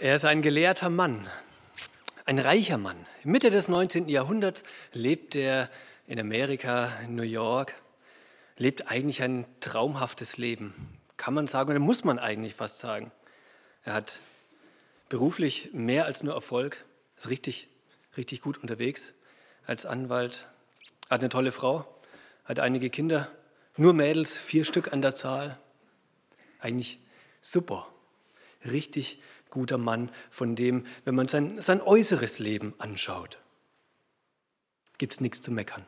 Er ist ein gelehrter Mann, ein reicher Mann. Mitte des 19. Jahrhunderts lebt er in Amerika, in New York, lebt eigentlich ein traumhaftes Leben. Kann man sagen, oder muss man eigentlich fast sagen. Er hat beruflich mehr als nur Erfolg, ist richtig, richtig gut unterwegs als Anwalt, hat eine tolle Frau, hat einige Kinder, nur Mädels, vier Stück an der Zahl. Eigentlich super, richtig guter Mann, von dem, wenn man sein, sein äußeres Leben anschaut, gibt es nichts zu meckern.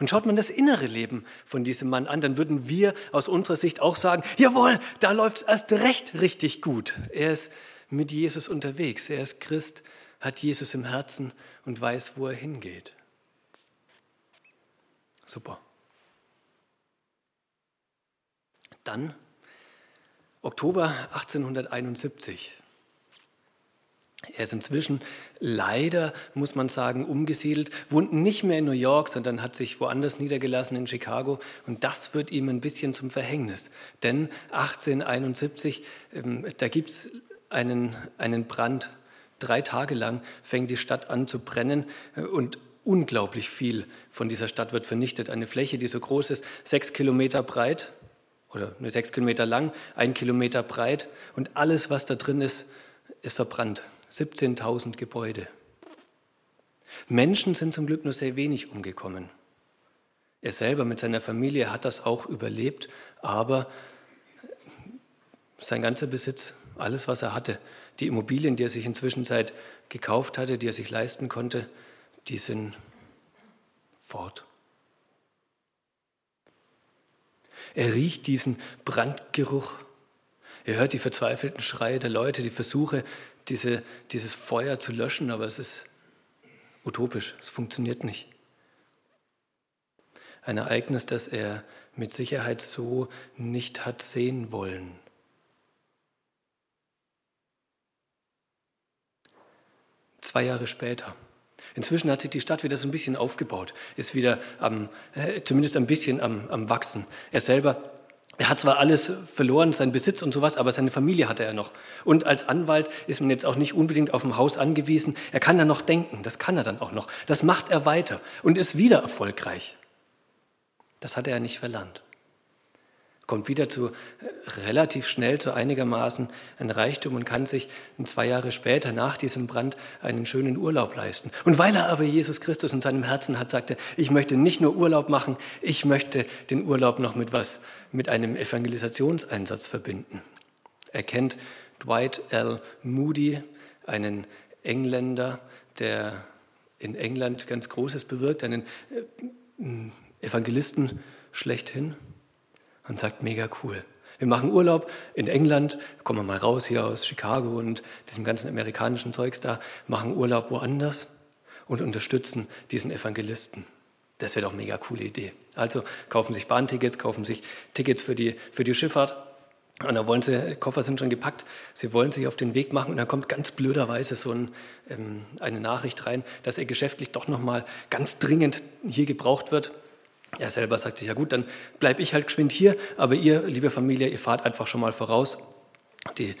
Und schaut man das innere Leben von diesem Mann an, dann würden wir aus unserer Sicht auch sagen, jawohl, da läuft es erst recht richtig gut. Er ist mit Jesus unterwegs, er ist Christ, hat Jesus im Herzen und weiß, wo er hingeht. Super. Dann Oktober 1871. Er ist inzwischen leider, muss man sagen, umgesiedelt, wohnt nicht mehr in New York, sondern hat sich woanders niedergelassen in Chicago. Und das wird ihm ein bisschen zum Verhängnis. Denn 1871, ähm, da gibt es einen, einen Brand. Drei Tage lang fängt die Stadt an zu brennen äh, und unglaublich viel von dieser Stadt wird vernichtet. Eine Fläche, die so groß ist, sechs Kilometer breit oder sechs Kilometer lang, ein Kilometer breit und alles, was da drin ist, ist verbrannt. 17.000 Gebäude. Menschen sind zum Glück nur sehr wenig umgekommen. Er selber mit seiner Familie hat das auch überlebt, aber sein ganzer Besitz, alles, was er hatte, die Immobilien, die er sich inzwischen Zeit gekauft hatte, die er sich leisten konnte, die sind fort. Er riecht diesen Brandgeruch. Er hört die verzweifelten Schreie der Leute, die Versuche, diese, dieses Feuer zu löschen, aber es ist utopisch, es funktioniert nicht. Ein Ereignis, das er mit Sicherheit so nicht hat sehen wollen. Zwei Jahre später. Inzwischen hat sich die Stadt wieder so ein bisschen aufgebaut, ist wieder am, äh, zumindest ein bisschen am, am Wachsen. Er selber er hat zwar alles verloren, seinen Besitz und sowas, aber seine Familie hatte er noch. Und als Anwalt ist man jetzt auch nicht unbedingt auf dem Haus angewiesen. Er kann dann noch denken, das kann er dann auch noch. Das macht er weiter und ist wieder erfolgreich. Das hat er nicht verlernt kommt wieder zu äh, relativ schnell zu einigermaßen ein Reichtum und kann sich zwei Jahre später nach diesem Brand einen schönen Urlaub leisten. Und weil er aber Jesus Christus in seinem Herzen hat, sagte, ich möchte nicht nur Urlaub machen, ich möchte den Urlaub noch mit was, mit einem Evangelisationseinsatz verbinden. Er kennt Dwight L. Moody, einen Engländer, der in England ganz Großes bewirkt, einen äh, Evangelisten schlechthin und sagt, mega cool. Wir machen Urlaub in England, kommen wir mal raus hier aus Chicago und diesem ganzen amerikanischen Zeugs da, machen Urlaub woanders und unterstützen diesen Evangelisten. Das wäre doch eine mega coole Idee. Also kaufen sich Bahntickets, kaufen sich Tickets für die, für die Schifffahrt. Und dann wollen sie, Koffer sind schon gepackt, sie wollen sich auf den Weg machen und dann kommt ganz blöderweise so ein, ähm, eine Nachricht rein, dass er geschäftlich doch nochmal ganz dringend hier gebraucht wird. Er selber sagt sich, ja gut, dann bleibe ich halt geschwind hier, aber ihr, liebe Familie, ihr fahrt einfach schon mal voraus. Die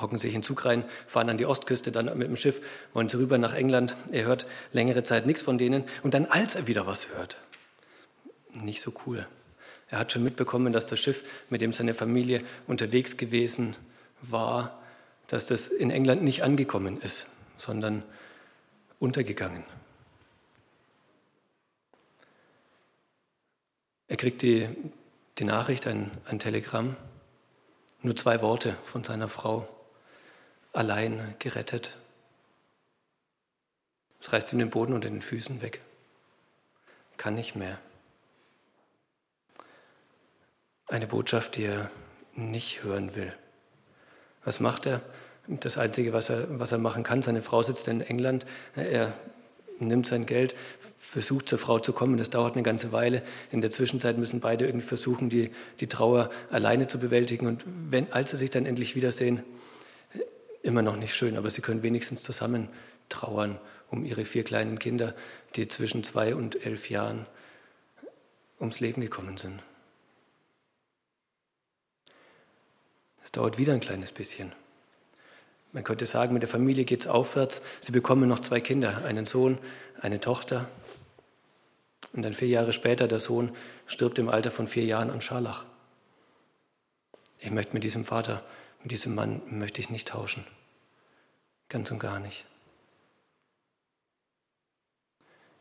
hocken sich in Zug rein, fahren an die Ostküste, dann mit dem Schiff, wollen sie rüber nach England. Er hört längere Zeit nichts von denen. Und dann, als er wieder was hört, nicht so cool. Er hat schon mitbekommen, dass das Schiff, mit dem seine Familie unterwegs gewesen war, dass das in England nicht angekommen ist, sondern untergegangen. Er kriegt die, die Nachricht, ein, ein Telegramm, nur zwei Worte von seiner Frau, allein gerettet. Es reißt ihm den Boden unter den Füßen weg. Kann nicht mehr. Eine Botschaft, die er nicht hören will. Was macht er? Das Einzige, was er, was er machen kann, seine Frau sitzt in England, er nimmt sein Geld, versucht zur Frau zu kommen. Das dauert eine ganze Weile. In der Zwischenzeit müssen beide irgendwie versuchen, die, die Trauer alleine zu bewältigen. Und wenn, als sie sich dann endlich wiedersehen, immer noch nicht schön, aber sie können wenigstens zusammen trauern um ihre vier kleinen Kinder, die zwischen zwei und elf Jahren ums Leben gekommen sind. Es dauert wieder ein kleines bisschen. Man könnte sagen, mit der Familie geht es aufwärts. Sie bekommen noch zwei Kinder, einen Sohn, eine Tochter. Und dann vier Jahre später, der Sohn stirbt im Alter von vier Jahren an Scharlach. Ich möchte mit diesem Vater, mit diesem Mann, möchte ich nicht tauschen. Ganz und gar nicht.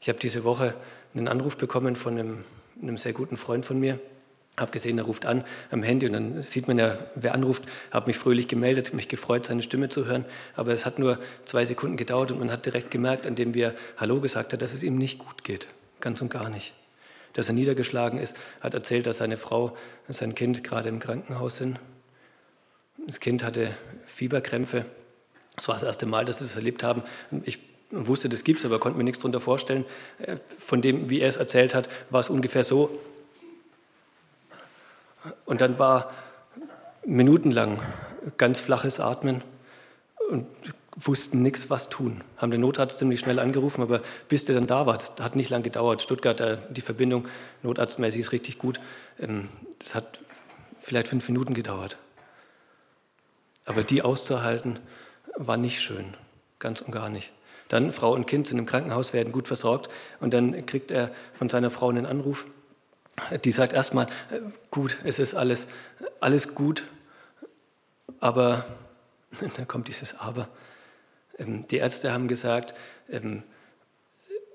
Ich habe diese Woche einen Anruf bekommen von einem, einem sehr guten Freund von mir. Habe gesehen, er ruft an am Handy und dann sieht man ja, wer anruft. Habe mich fröhlich gemeldet, mich gefreut, seine Stimme zu hören. Aber es hat nur zwei Sekunden gedauert und man hat direkt gemerkt, an dem wir Hallo gesagt hat, dass es ihm nicht gut geht. Ganz und gar nicht. Dass er niedergeschlagen ist, hat erzählt, dass seine Frau und sein Kind gerade im Krankenhaus sind. Das Kind hatte Fieberkrämpfe. Das war das erste Mal, dass sie das erlebt haben. Ich wusste, das gibt es, aber konnte mir nichts darunter vorstellen. Äh, von dem, wie er es erzählt hat, war es ungefähr so, und dann war minutenlang ganz flaches Atmen und wussten nichts, was tun. Haben den Notarzt ziemlich schnell angerufen, aber bis der dann da war, das hat nicht lange gedauert. Stuttgart, die Verbindung notarztmäßig ist richtig gut. Ähm, das hat vielleicht fünf Minuten gedauert. Aber die auszuhalten, war nicht schön, ganz und gar nicht. Dann Frau und Kind sind im Krankenhaus, werden gut versorgt und dann kriegt er von seiner Frau einen Anruf die sagt erstmal, gut, es ist alles, alles gut, aber, da kommt dieses Aber. Ähm, die Ärzte haben gesagt, ähm,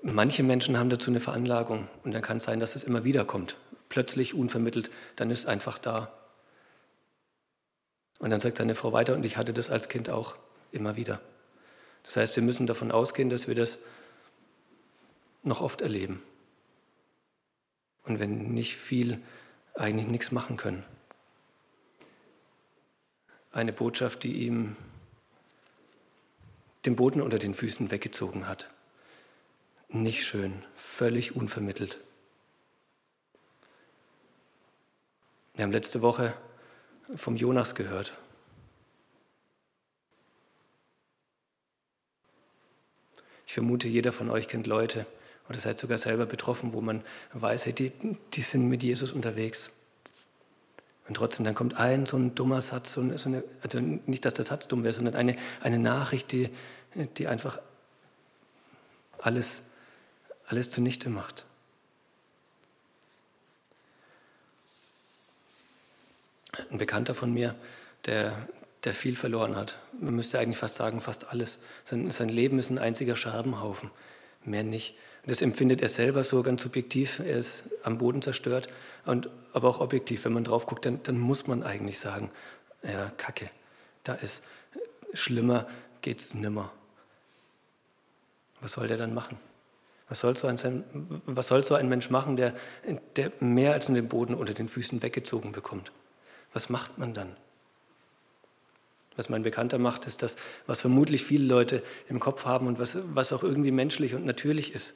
manche Menschen haben dazu eine Veranlagung und dann kann es sein, dass es immer wieder kommt. Plötzlich, unvermittelt, dann ist es einfach da. Und dann sagt seine Frau weiter, und ich hatte das als Kind auch immer wieder. Das heißt, wir müssen davon ausgehen, dass wir das noch oft erleben und wenn nicht viel, eigentlich nichts machen können. Eine Botschaft, die ihm den Boden unter den Füßen weggezogen hat. Nicht schön, völlig unvermittelt. Wir haben letzte Woche vom Jonas gehört. Ich vermute, jeder von euch kennt Leute, oder seid sogar selber betroffen, wo man weiß, hey, die, die sind mit Jesus unterwegs. Und trotzdem, dann kommt ein so ein dummer Satz, so eine, so eine, also nicht, dass der Satz dumm wäre, sondern eine, eine Nachricht, die, die einfach alles, alles zunichte macht. Ein Bekannter von mir, der, der viel verloren hat, man müsste eigentlich fast sagen, fast alles. Sein, sein Leben ist ein einziger Scherbenhaufen, mehr nicht. Das empfindet er selber so ganz subjektiv. Er ist am Boden zerstört, und, aber auch objektiv. Wenn man drauf guckt, dann, dann muss man eigentlich sagen, ja, Kacke, da ist schlimmer, geht's nimmer. Was soll der dann machen? Was soll so ein, was soll so ein Mensch machen, der, der mehr als nur den Boden unter den Füßen weggezogen bekommt? Was macht man dann? Was mein Bekannter macht, ist das, was vermutlich viele Leute im Kopf haben und was, was auch irgendwie menschlich und natürlich ist.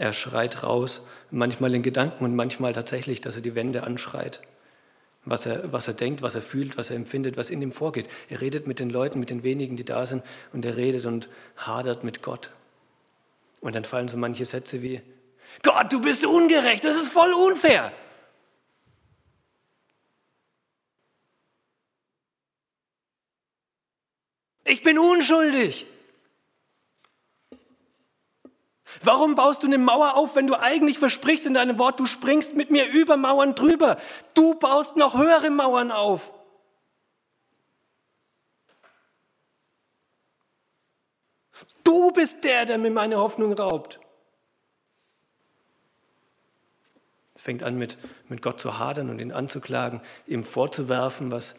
Er schreit raus, manchmal in Gedanken und manchmal tatsächlich, dass er die Wände anschreit. Was er, was er denkt, was er fühlt, was er empfindet, was in ihm vorgeht. Er redet mit den Leuten, mit den wenigen, die da sind, und er redet und hadert mit Gott. Und dann fallen so manche Sätze wie, Gott, du bist ungerecht, das ist voll unfair. Ich bin unschuldig. Warum baust du eine Mauer auf, wenn du eigentlich versprichst in deinem Wort, du springst mit mir über Mauern drüber? Du baust noch höhere Mauern auf. Du bist der, der mir meine Hoffnung raubt. Fängt an mit, mit Gott zu hadern und ihn anzuklagen, ihm vorzuwerfen, was,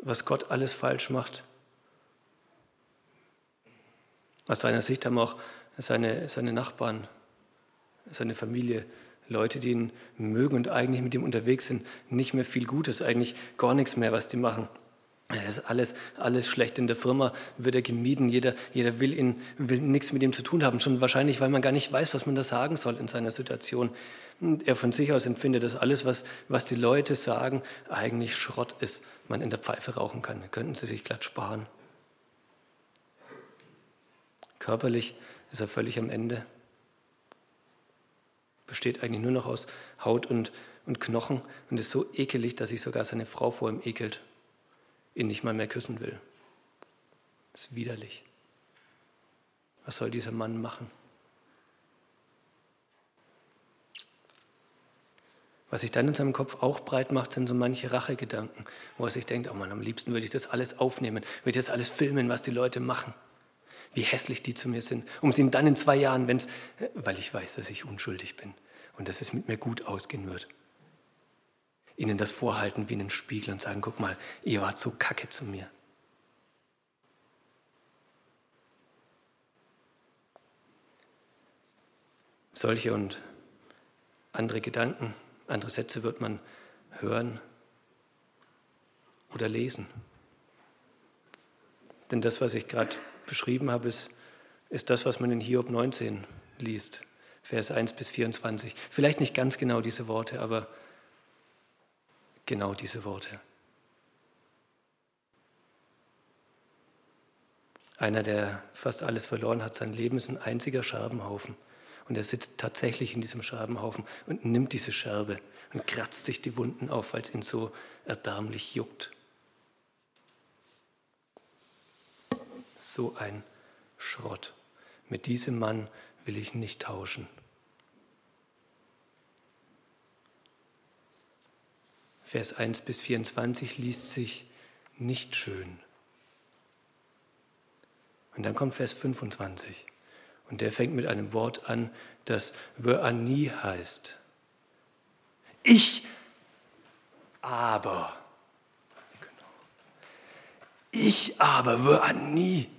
was Gott alles falsch macht. Aus seiner Sicht haben auch seine, seine Nachbarn, seine Familie, Leute, die ihn mögen und eigentlich mit ihm unterwegs sind, nicht mehr viel Gutes, eigentlich gar nichts mehr, was die machen. Es ist alles, alles schlecht. In der Firma wird er gemieden. Jeder, jeder will, ihn, will nichts mit ihm zu tun haben. Schon wahrscheinlich, weil man gar nicht weiß, was man da sagen soll in seiner Situation. Und er von sich aus empfindet, dass alles, was, was die Leute sagen, eigentlich Schrott ist. Man in der Pfeife rauchen kann. Könnten sie sich glatt sparen. Körperlich ist er völlig am Ende. Besteht eigentlich nur noch aus Haut und, und Knochen und ist so ekelig, dass sich sogar seine Frau vor ihm ekelt, ihn nicht mal mehr küssen will. Das ist widerlich. Was soll dieser Mann machen? Was sich dann in seinem Kopf auch breit macht, sind so manche Rachegedanken, wo er sich denkt, oh Mann, am liebsten würde ich das alles aufnehmen, würde ich das alles filmen, was die Leute machen. Wie hässlich die zu mir sind, um sie dann in zwei Jahren, wenn's, weil ich weiß, dass ich unschuldig bin und dass es mit mir gut ausgehen wird, ihnen das vorhalten wie einen Spiegel und sagen, guck mal, ihr wart so kacke zu mir. Solche und andere Gedanken, andere Sätze wird man hören oder lesen. Denn das, was ich gerade beschrieben habe, ist, ist das, was man in Hiob 19 liest, Vers 1 bis 24. Vielleicht nicht ganz genau diese Worte, aber genau diese Worte. Einer, der fast alles verloren hat, sein Leben ist ein einziger Scherbenhaufen. Und er sitzt tatsächlich in diesem Scherbenhaufen und nimmt diese Scherbe und kratzt sich die Wunden auf, weil es ihn so erbärmlich juckt. So ein Schrott. Mit diesem Mann will ich nicht tauschen. Vers 1 bis 24 liest sich nicht schön. Und dann kommt Vers 25. Und der fängt mit einem Wort an, das Wöani heißt. Ich aber. Ich aber Wöani.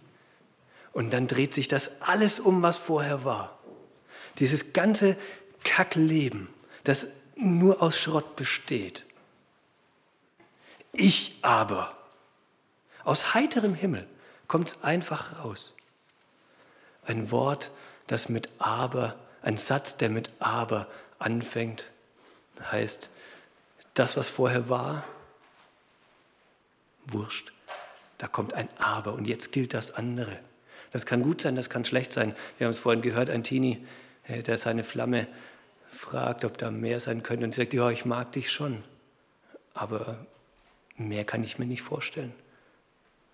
Und dann dreht sich das alles um, was vorher war. Dieses ganze Kackleben, das nur aus Schrott besteht. Ich aber. Aus heiterem Himmel kommt es einfach raus. Ein Wort, das mit aber, ein Satz, der mit aber anfängt, heißt, das, was vorher war, wurscht. Da kommt ein aber und jetzt gilt das andere. Das kann gut sein, das kann schlecht sein. Wir haben es vorhin gehört, ein Teenie, äh, der seine Flamme fragt, ob da mehr sein könnte und sagt, ja, ich mag dich schon, aber mehr kann ich mir nicht vorstellen.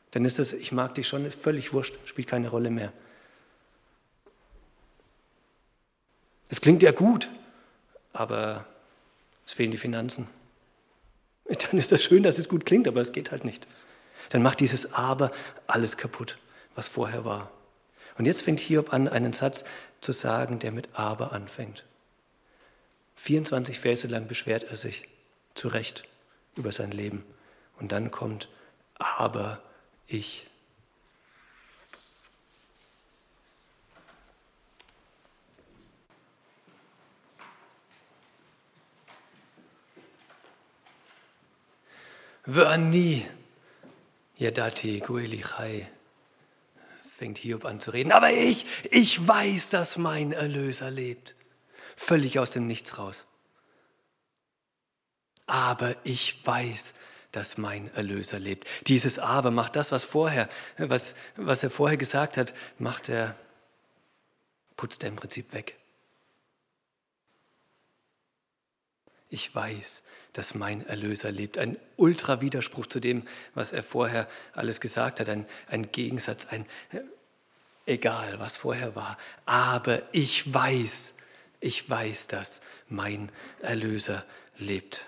Dann ist das, ich mag dich schon, völlig wurscht, spielt keine Rolle mehr. Es klingt ja gut, aber es fehlen die Finanzen. Dann ist das schön, dass es gut klingt, aber es geht halt nicht. Dann macht dieses Aber alles kaputt, was vorher war. Und jetzt fängt Hiob an, einen Satz zu sagen, der mit Aber anfängt. 24 Verse lang beschwert er sich zu Recht über sein Leben. Und dann kommt Aber ich. Vani, Yadati, Guelichai, fängt Hiob an zu reden. Aber ich, ich weiß, dass mein Erlöser lebt. Völlig aus dem Nichts raus. Aber ich weiß, dass mein Erlöser lebt. Dieses Aber macht das, was vorher, was, was er vorher gesagt hat, macht er, putzt er im Prinzip weg. Ich weiß, dass mein Erlöser lebt. Ein Ultra-Widerspruch zu dem, was er vorher alles gesagt hat. Ein, ein Gegensatz, ein egal, was vorher war. Aber ich weiß, ich weiß, dass mein Erlöser lebt.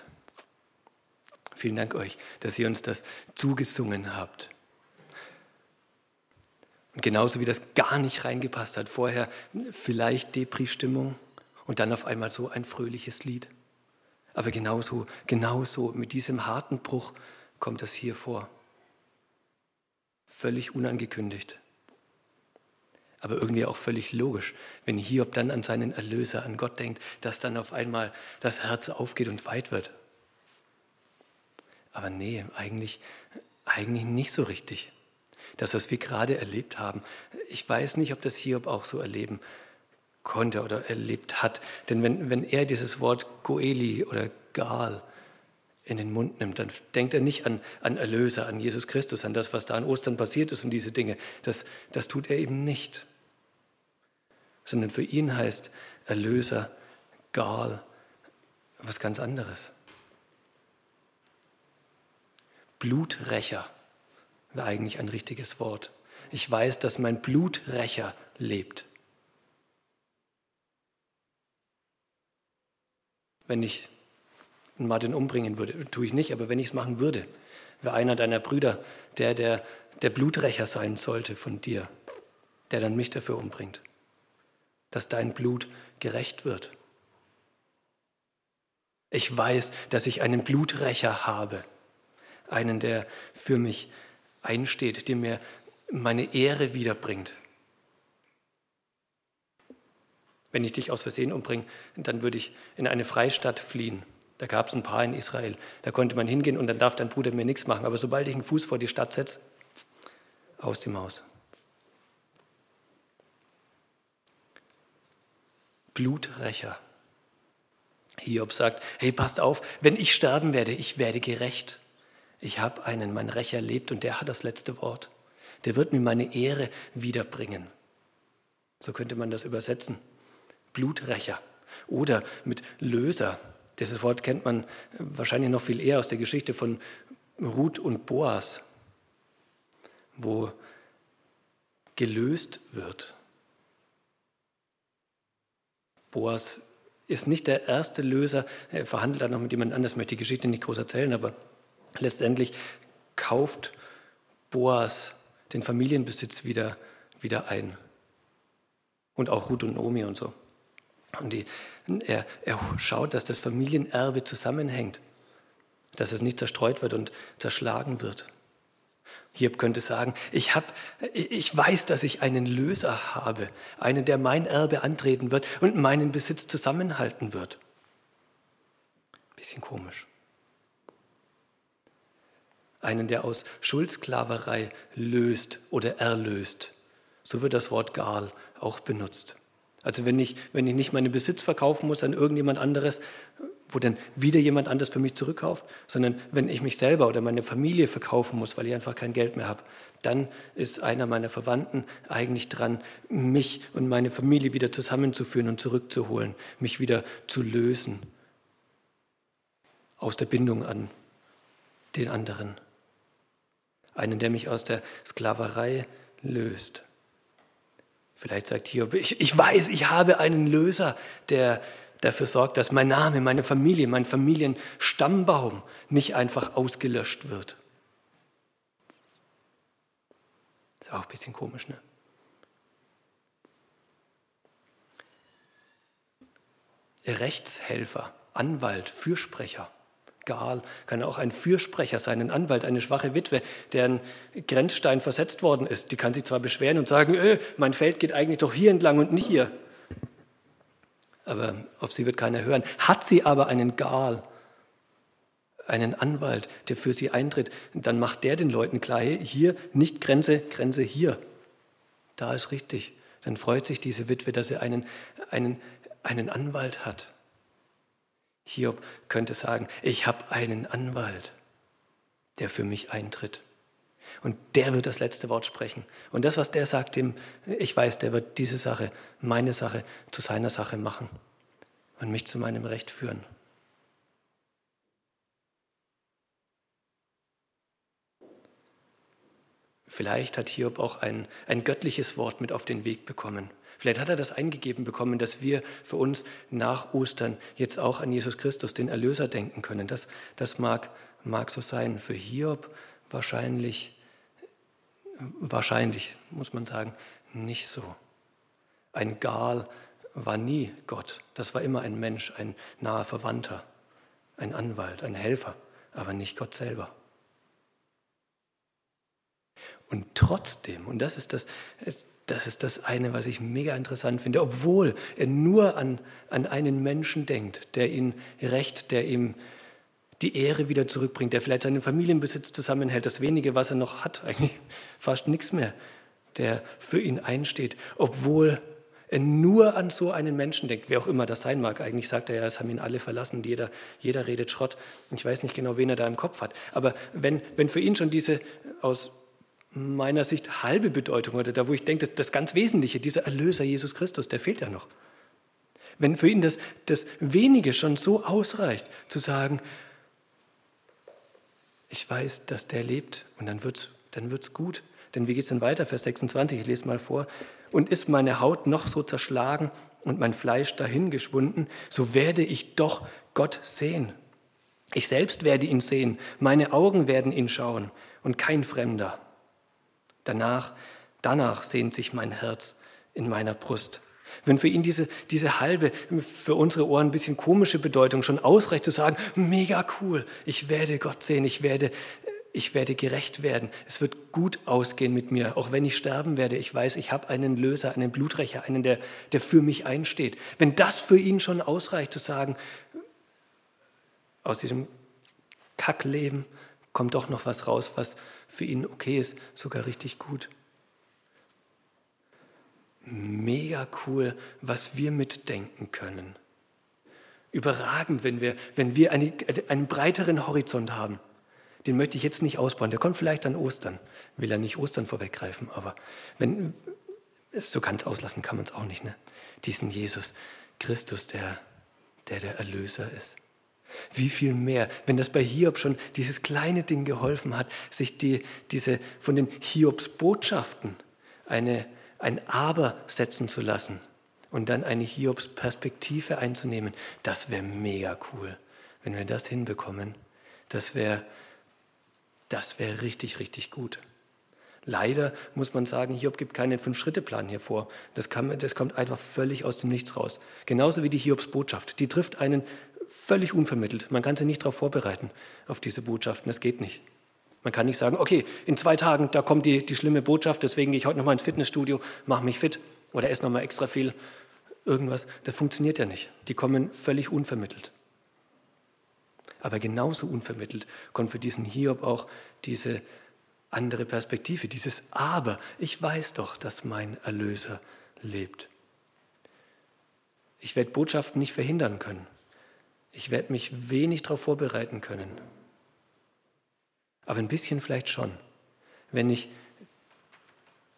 Vielen Dank euch, dass ihr uns das zugesungen habt. Und genauso wie das gar nicht reingepasst hat, vorher vielleicht Depri-Stimmung und dann auf einmal so ein fröhliches Lied. Aber genauso, genauso mit diesem harten Bruch kommt das hier vor. Völlig unangekündigt. Aber irgendwie auch völlig logisch, wenn Hiob dann an seinen Erlöser, an Gott denkt, dass dann auf einmal das Herz aufgeht und weit wird. Aber nee, eigentlich, eigentlich nicht so richtig. Das, was wir gerade erlebt haben, ich weiß nicht, ob das Hiob auch so erleben konnte oder erlebt hat. Denn wenn, wenn er dieses Wort Goeli oder Gal in den Mund nimmt, dann denkt er nicht an, an Erlöser, an Jesus Christus, an das, was da an Ostern passiert ist und diese Dinge. Das, das tut er eben nicht. Sondern für ihn heißt Erlöser, Gal, was ganz anderes. Bluträcher wäre eigentlich ein richtiges Wort. ich weiß, dass mein Bluträcher lebt. Wenn ich Martin umbringen würde, tue ich nicht, aber wenn ich es machen würde, wäre einer deiner Brüder der, der der Bluträcher sein sollte von dir, der dann mich dafür umbringt, dass dein Blut gerecht wird. Ich weiß, dass ich einen Bluträcher habe, einen, der für mich einsteht, der mir meine Ehre wiederbringt. Wenn ich dich aus Versehen umbringe, dann würde ich in eine Freistadt fliehen. Da gab es ein paar in Israel. Da konnte man hingehen und dann darf dein Bruder mir nichts machen. Aber sobald ich einen Fuß vor die Stadt setze, aus dem Haus. Bluträcher. Hiob sagt, hey, passt auf, wenn ich sterben werde, ich werde gerecht. Ich habe einen, mein Rächer lebt und der hat das letzte Wort. Der wird mir meine Ehre wiederbringen. So könnte man das übersetzen. Bluträcher oder mit Löser. Dieses Wort kennt man wahrscheinlich noch viel eher aus der Geschichte von Ruth und Boas, wo gelöst wird. Boas ist nicht der erste Löser, er verhandelt dann noch mit jemand anders, möchte die Geschichte nicht groß erzählen, aber letztendlich kauft Boas den Familienbesitz wieder, wieder ein. Und auch Ruth und Nomi und so. Und die, er, er schaut, dass das Familienerbe zusammenhängt, dass es nicht zerstreut wird und zerschlagen wird. Hiob könnte sagen, ich, hab, ich weiß, dass ich einen Löser habe, einen, der mein Erbe antreten wird und meinen Besitz zusammenhalten wird. Bisschen komisch. Einen, der aus Schuldsklaverei löst oder erlöst. So wird das Wort Gal auch benutzt. Also wenn ich, wenn ich nicht meinen Besitz verkaufen muss an irgendjemand anderes, wo dann wieder jemand anderes für mich zurückkauft, sondern wenn ich mich selber oder meine Familie verkaufen muss, weil ich einfach kein Geld mehr habe, dann ist einer meiner Verwandten eigentlich dran, mich und meine Familie wieder zusammenzuführen und zurückzuholen, mich wieder zu lösen aus der Bindung an den anderen. Einen, der mich aus der Sklaverei löst. Vielleicht sagt Hiob, ich, ich weiß, ich habe einen Löser, der dafür sorgt, dass mein Name, meine Familie, mein Familienstammbaum nicht einfach ausgelöscht wird. Ist auch ein bisschen komisch, ne? Rechtshelfer, Anwalt, Fürsprecher. Gal kann auch ein Fürsprecher sein, ein Anwalt, eine schwache Witwe, deren Grenzstein versetzt worden ist. Die kann sich zwar beschweren und sagen, öh, mein Feld geht eigentlich doch hier entlang und nicht hier aber auf sie wird keiner hören. Hat sie aber einen Gal, einen Anwalt, der für sie eintritt, dann macht der den Leuten klar, hier nicht Grenze, Grenze hier. Da ist richtig. Dann freut sich diese Witwe, dass sie einen, einen, einen Anwalt hat. Hiob könnte sagen, ich habe einen Anwalt, der für mich eintritt. Und der wird das letzte Wort sprechen. Und das, was der sagt, dem, ich weiß, der wird diese Sache, meine Sache, zu seiner Sache machen und mich zu meinem Recht führen. Vielleicht hat Hiob auch ein, ein göttliches Wort mit auf den Weg bekommen. Vielleicht hat er das eingegeben bekommen, dass wir für uns nach Ostern jetzt auch an Jesus Christus, den Erlöser, denken können. Das, das mag, mag so sein. Für Hiob wahrscheinlich Wahrscheinlich, muss man sagen, nicht so. Ein Gal war nie Gott. Das war immer ein Mensch, ein naher Verwandter, ein Anwalt, ein Helfer, aber nicht Gott selber. Und trotzdem, und das ist das, das ist das eine, was ich mega interessant finde, obwohl er nur an, an einen Menschen denkt, der ihn recht, der ihm die Ehre wieder zurückbringt, der vielleicht seinen Familienbesitz zusammenhält, das wenige, was er noch hat, eigentlich fast nichts mehr, der für ihn einsteht, obwohl er nur an so einen Menschen denkt, wer auch immer das sein mag. Eigentlich sagt er ja, es haben ihn alle verlassen, jeder, jeder redet Schrott. Ich weiß nicht genau, wen er da im Kopf hat. Aber wenn, wenn für ihn schon diese aus meiner Sicht halbe Bedeutung oder da, wo ich denke, das ganz Wesentliche, dieser Erlöser Jesus Christus, der fehlt ja noch. Wenn für ihn das, das Wenige schon so ausreicht, zu sagen, ich weiß, dass der lebt und dann wird's, dann wird's gut. Denn wie geht es denn weiter? Vers 26, ich lese mal vor. Und ist meine Haut noch so zerschlagen und mein Fleisch dahingeschwunden, so werde ich doch Gott sehen. Ich selbst werde ihn sehen, meine Augen werden ihn schauen und kein Fremder. Danach, danach sehnt sich mein Herz in meiner Brust. Wenn für ihn diese, diese halbe, für unsere Ohren ein bisschen komische Bedeutung schon ausreicht zu sagen, mega cool, ich werde Gott sehen, ich werde, ich werde gerecht werden, es wird gut ausgehen mit mir, auch wenn ich sterben werde. Ich weiß, ich habe einen Löser, einen Blutrecher, einen, der, der für mich einsteht. Wenn das für ihn schon ausreicht zu sagen, aus diesem Kackleben kommt doch noch was raus, was für ihn okay ist, sogar richtig gut mega cool, was wir mitdenken können. Überragend, wenn wir, wenn wir eine, einen breiteren Horizont haben. Den möchte ich jetzt nicht ausbauen. Der kommt vielleicht an Ostern. Will er nicht Ostern vorweggreifen, aber wenn es so ganz auslassen kann man es auch nicht. Ne? Diesen Jesus Christus, der, der der Erlöser ist. Wie viel mehr, wenn das bei Hiob schon dieses kleine Ding geholfen hat, sich die, diese von den Hiobs Botschaften eine, ein Aber setzen zu lassen und dann eine Hiobs-Perspektive einzunehmen, das wäre mega cool. Wenn wir das hinbekommen, das wäre das wär richtig, richtig gut. Leider muss man sagen, Hiob gibt keinen Fünf-Schritte-Plan hier vor. Das, kann, das kommt einfach völlig aus dem Nichts raus. Genauso wie die Hiobs Botschaft. Die trifft einen völlig unvermittelt. Man kann sich nicht darauf vorbereiten, auf diese Botschaften. Das geht nicht. Man kann nicht sagen, okay, in zwei Tagen, da kommt die, die schlimme Botschaft, deswegen gehe ich heute nochmal ins Fitnessstudio, mache mich fit oder esse nochmal extra viel irgendwas. Das funktioniert ja nicht. Die kommen völlig unvermittelt. Aber genauso unvermittelt kommt für diesen Hiob auch diese andere Perspektive, dieses Aber. Ich weiß doch, dass mein Erlöser lebt. Ich werde Botschaften nicht verhindern können. Ich werde mich wenig darauf vorbereiten können. Aber ein bisschen vielleicht schon. Wenn ich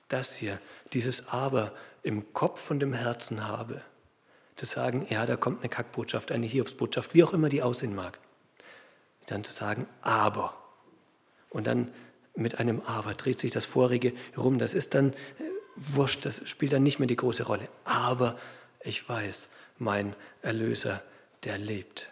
das hier, dieses Aber im Kopf und im Herzen habe, zu sagen, ja, da kommt eine Kackbotschaft, eine Hiobsbotschaft, wie auch immer die aussehen mag, dann zu sagen, aber. Und dann mit einem Aber dreht sich das vorige rum. Das ist dann äh, wurscht, das spielt dann nicht mehr die große Rolle. Aber ich weiß, mein Erlöser, der lebt.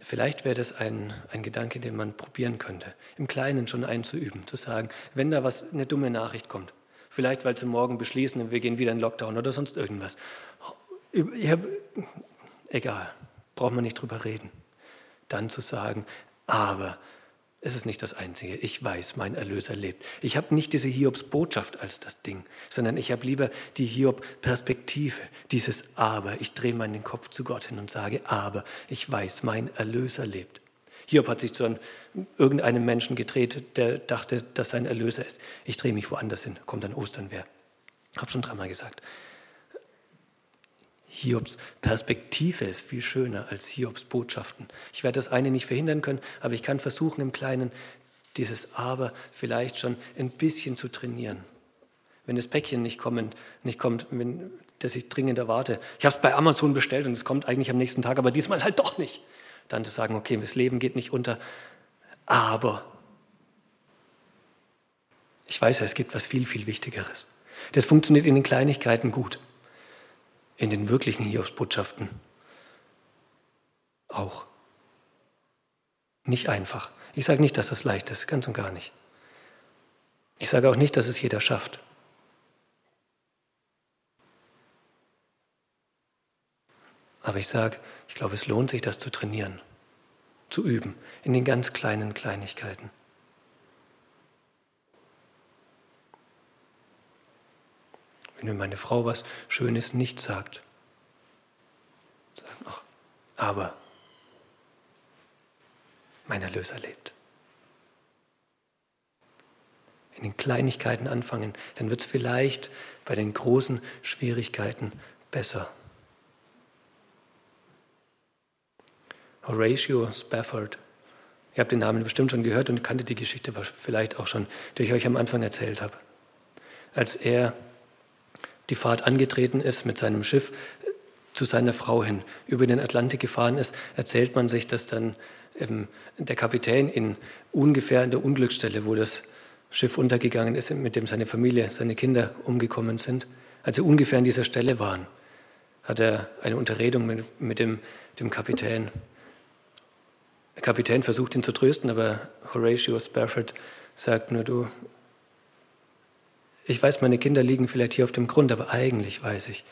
Vielleicht wäre das ein, ein Gedanke, den man probieren könnte, im Kleinen schon einzuüben, zu sagen, wenn da was, eine dumme Nachricht kommt, vielleicht weil sie morgen beschließen, wir gehen wieder in Lockdown oder sonst irgendwas. Hab, egal, braucht man nicht drüber reden. Dann zu sagen, aber es ist nicht das Einzige. Ich weiß, mein Erlöser lebt. Ich habe nicht diese Hiobs-Botschaft als das Ding, sondern ich habe lieber die Hiob-Perspektive, dieses Aber. Ich drehe meinen Kopf zu Gott hin und sage, aber ich weiß, mein Erlöser lebt. Hiob hat sich zu einem, irgendeinem Menschen gedreht, der dachte, dass sein Erlöser ist. Ich drehe mich woanders hin, kommt an Ostern wer. Habe schon dreimal gesagt. Hiobs Perspektive ist viel schöner als Hiobs Botschaften. Ich werde das eine nicht verhindern können, aber ich kann versuchen, im Kleinen dieses Aber vielleicht schon ein bisschen zu trainieren. Wenn das Päckchen nicht, kommen, nicht kommt, wenn, das ich dringend erwarte. Ich habe es bei Amazon bestellt und es kommt eigentlich am nächsten Tag, aber diesmal halt doch nicht. Dann zu sagen, okay, das Leben geht nicht unter, aber ich weiß ja, es gibt was viel, viel Wichtigeres. Das funktioniert in den Kleinigkeiten gut in den wirklichen Hiobsbotschaften auch. Nicht einfach. Ich sage nicht, dass das leicht ist, ganz und gar nicht. Ich sage auch nicht, dass es jeder schafft. Aber ich sage, ich glaube, es lohnt sich, das zu trainieren, zu üben, in den ganz kleinen Kleinigkeiten. Wenn mir meine Frau was Schönes nicht sagt. Sagen, ach, aber mein Erlöser lebt. In den Kleinigkeiten anfangen, dann wird es vielleicht bei den großen Schwierigkeiten besser. Horatio Spafford, ihr habt den Namen bestimmt schon gehört und kanntet die Geschichte vielleicht auch schon, die ich euch am Anfang erzählt habe. Als er die Fahrt angetreten ist mit seinem Schiff zu seiner Frau hin über den Atlantik gefahren ist, erzählt man sich, dass dann ähm, der Kapitän in ungefähr an der Unglücksstelle, wo das Schiff untergegangen ist, mit dem seine Familie, seine Kinder umgekommen sind, als sie ungefähr an dieser Stelle waren, hat er eine Unterredung mit, mit dem, dem Kapitän. Der Kapitän versucht ihn zu trösten, aber Horatio Spafford sagt nur, du, ich weiß, meine Kinder liegen vielleicht hier auf dem Grund, aber eigentlich weiß ich,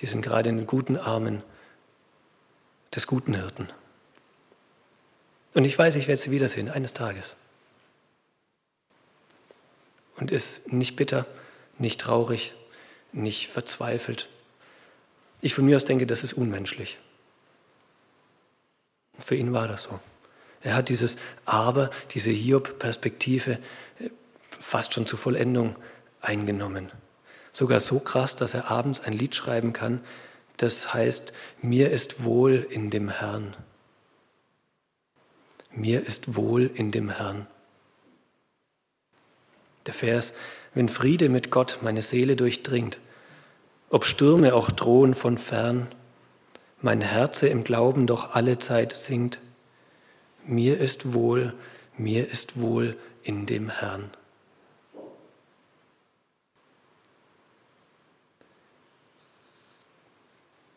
die sind gerade in den guten Armen des guten Hirten. Und ich weiß, ich werde sie wiedersehen, eines Tages. Und ist nicht bitter, nicht traurig, nicht verzweifelt. Ich von mir aus denke, das ist unmenschlich. Für ihn war das so. Er hat dieses Aber, diese Hiob-Perspektive äh, fast schon zur Vollendung eingenommen. Sogar so krass, dass er abends ein Lied schreiben kann, das heißt, mir ist wohl in dem Herrn. Mir ist wohl in dem Herrn. Der Vers, wenn Friede mit Gott meine Seele durchdringt, ob Stürme auch drohen von fern, mein Herze im Glauben doch alle Zeit singt, mir ist wohl, mir ist wohl in dem Herrn.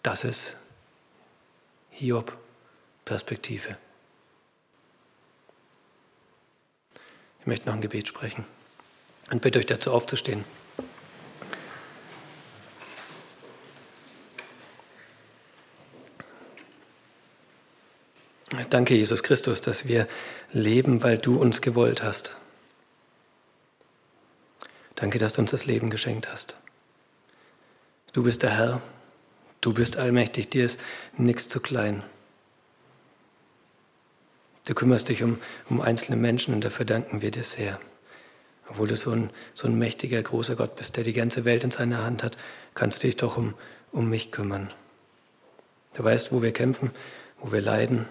Das ist Hiob-Perspektive. Ich möchte noch ein Gebet sprechen und bitte euch dazu aufzustehen. Danke, Jesus Christus, dass wir leben, weil du uns gewollt hast. Danke, dass du uns das Leben geschenkt hast. Du bist der Herr, Du bist allmächtig, dir ist nichts zu klein. Du kümmerst dich um, um einzelne Menschen und dafür danken wir dir sehr. Obwohl du so ein, so ein mächtiger, großer Gott bist, der die ganze Welt in seiner Hand hat, kannst du dich doch um, um mich kümmern. Du weißt, wo wir kämpfen, wo wir leiden.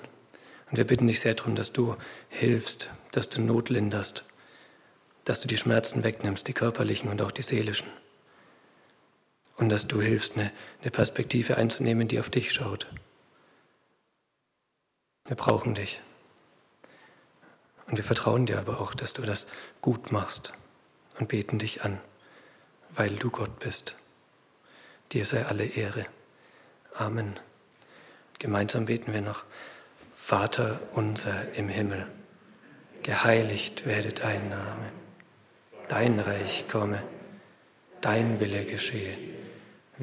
Und wir bitten dich sehr darum, dass du hilfst, dass du Not linderst, dass du die Schmerzen wegnimmst, die körperlichen und auch die seelischen und dass du hilfst, eine, eine Perspektive einzunehmen, die auf dich schaut. Wir brauchen dich. Und wir vertrauen dir aber auch, dass du das gut machst und beten dich an, weil du Gott bist. Dir sei alle Ehre. Amen. Gemeinsam beten wir noch. Vater unser im Himmel, geheiligt werde dein Name, dein Reich komme, dein Wille geschehe